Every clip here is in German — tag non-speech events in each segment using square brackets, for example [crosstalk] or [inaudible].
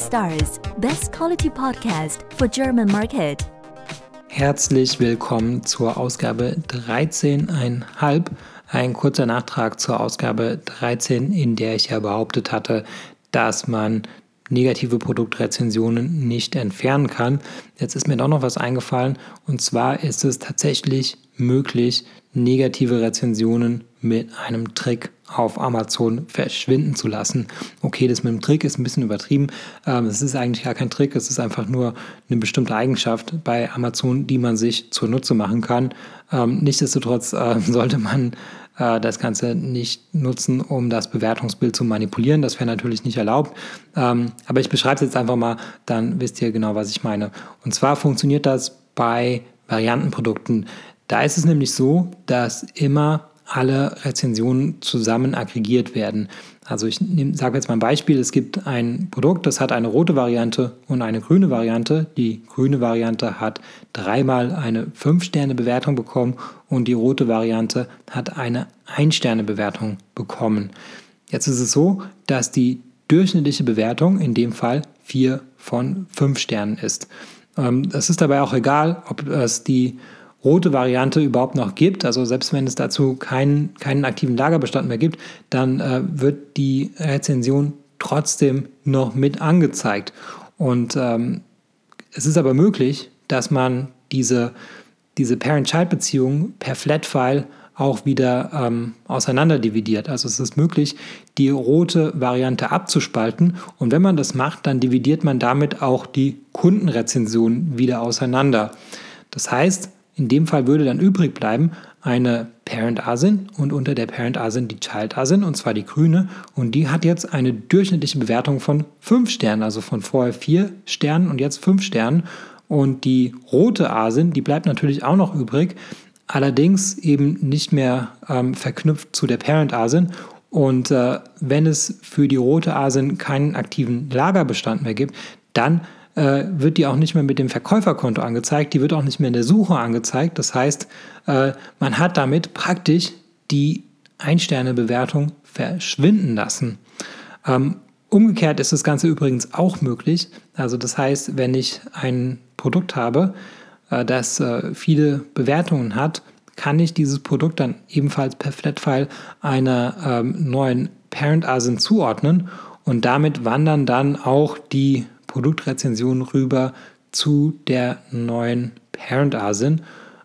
Stars, best quality podcast for German market. Herzlich willkommen zur Ausgabe 13,5. Ein kurzer Nachtrag zur Ausgabe 13, in der ich ja behauptet hatte, dass man negative Produktrezensionen nicht entfernen kann. Jetzt ist mir doch noch was eingefallen und zwar ist es tatsächlich möglich, negative Rezensionen mit einem Trick auf Amazon verschwinden zu lassen. Okay, das mit dem Trick ist ein bisschen übertrieben. Ähm, es ist eigentlich gar kein Trick, es ist einfach nur eine bestimmte Eigenschaft bei Amazon, die man sich zunutze machen kann. Ähm, nichtsdestotrotz äh, [laughs] sollte man äh, das Ganze nicht nutzen, um das Bewertungsbild zu manipulieren. Das wäre natürlich nicht erlaubt. Ähm, aber ich beschreibe es jetzt einfach mal, dann wisst ihr genau, was ich meine. Und zwar funktioniert das bei Variantenprodukten. Da ist es nämlich so, dass immer alle Rezensionen zusammen aggregiert werden. Also ich sage jetzt mal ein Beispiel, es gibt ein Produkt, das hat eine rote Variante und eine grüne Variante. Die grüne Variante hat dreimal eine 5-Sterne-Bewertung bekommen und die rote Variante hat eine 1-Sterne-Bewertung bekommen. Jetzt ist es so, dass die durchschnittliche Bewertung in dem Fall 4 von 5 Sternen ist. Ähm, es ist dabei auch egal, ob es die rote Variante überhaupt noch gibt, also selbst wenn es dazu keinen, keinen aktiven Lagerbestand mehr gibt, dann äh, wird die Rezension trotzdem noch mit angezeigt. Und ähm, es ist aber möglich, dass man diese, diese Parent-Child-Beziehung per Flat-File auch wieder ähm, auseinanderdividiert. Also es ist möglich, die rote Variante abzuspalten und wenn man das macht, dann dividiert man damit auch die Kundenrezension wieder auseinander. Das heißt, in dem Fall würde dann übrig bleiben eine Parent ASIN und unter der Parent ASIN die Child ASIN und zwar die grüne. Und die hat jetzt eine durchschnittliche Bewertung von 5 Sternen, also von vorher 4 Sternen und jetzt 5 Sternen. Und die rote ASIN, die bleibt natürlich auch noch übrig, allerdings eben nicht mehr ähm, verknüpft zu der Parent ASIN und äh, wenn es für die rote ASIN keinen aktiven Lagerbestand mehr gibt, dann äh, wird die auch nicht mehr mit dem Verkäuferkonto angezeigt, die wird auch nicht mehr in der Suche angezeigt. Das heißt, äh, man hat damit praktisch die Ein-Sterne-Bewertung verschwinden lassen. Ähm, umgekehrt ist das Ganze übrigens auch möglich. Also das heißt, wenn ich ein Produkt habe, äh, das äh, viele Bewertungen hat, kann ich dieses Produkt dann ebenfalls per Flatfile einer ähm, neuen Parent ASIN zuordnen und damit wandern dann auch die Produktrezension rüber zu der neuen Parent ASIN.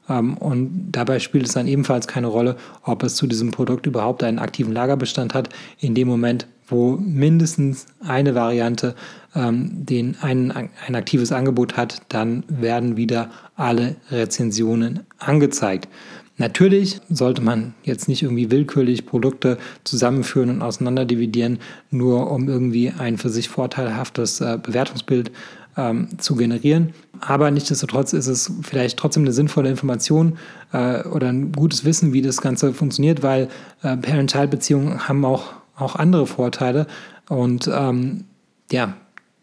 Ähm, und dabei spielt es dann ebenfalls keine Rolle, ob es zu diesem Produkt überhaupt einen aktiven Lagerbestand hat. In dem Moment, wo mindestens eine Variante ähm, den ein, ein aktives Angebot hat, dann werden wieder alle Rezensionen angezeigt. Natürlich sollte man jetzt nicht irgendwie willkürlich Produkte zusammenführen und auseinanderdividieren, nur um irgendwie ein für sich vorteilhaftes äh, Bewertungsbild ähm, zu generieren. Aber nichtsdestotrotz ist es vielleicht trotzdem eine sinnvolle Information äh, oder ein gutes Wissen, wie das Ganze funktioniert, weil äh, Parent-Child-Beziehungen haben auch, auch andere Vorteile. Und ähm, ja,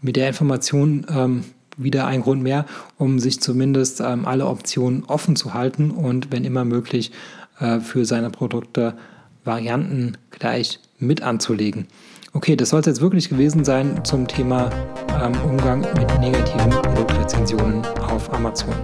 mit der Information ähm, wieder ein Grund mehr, um sich zumindest ähm, alle Optionen offen zu halten und wenn immer möglich äh, für seine Produkte Varianten gleich mit anzulegen. Okay, das soll es jetzt wirklich gewesen sein zum Thema ähm, Umgang mit negativen Produktrezensionen auf Amazon.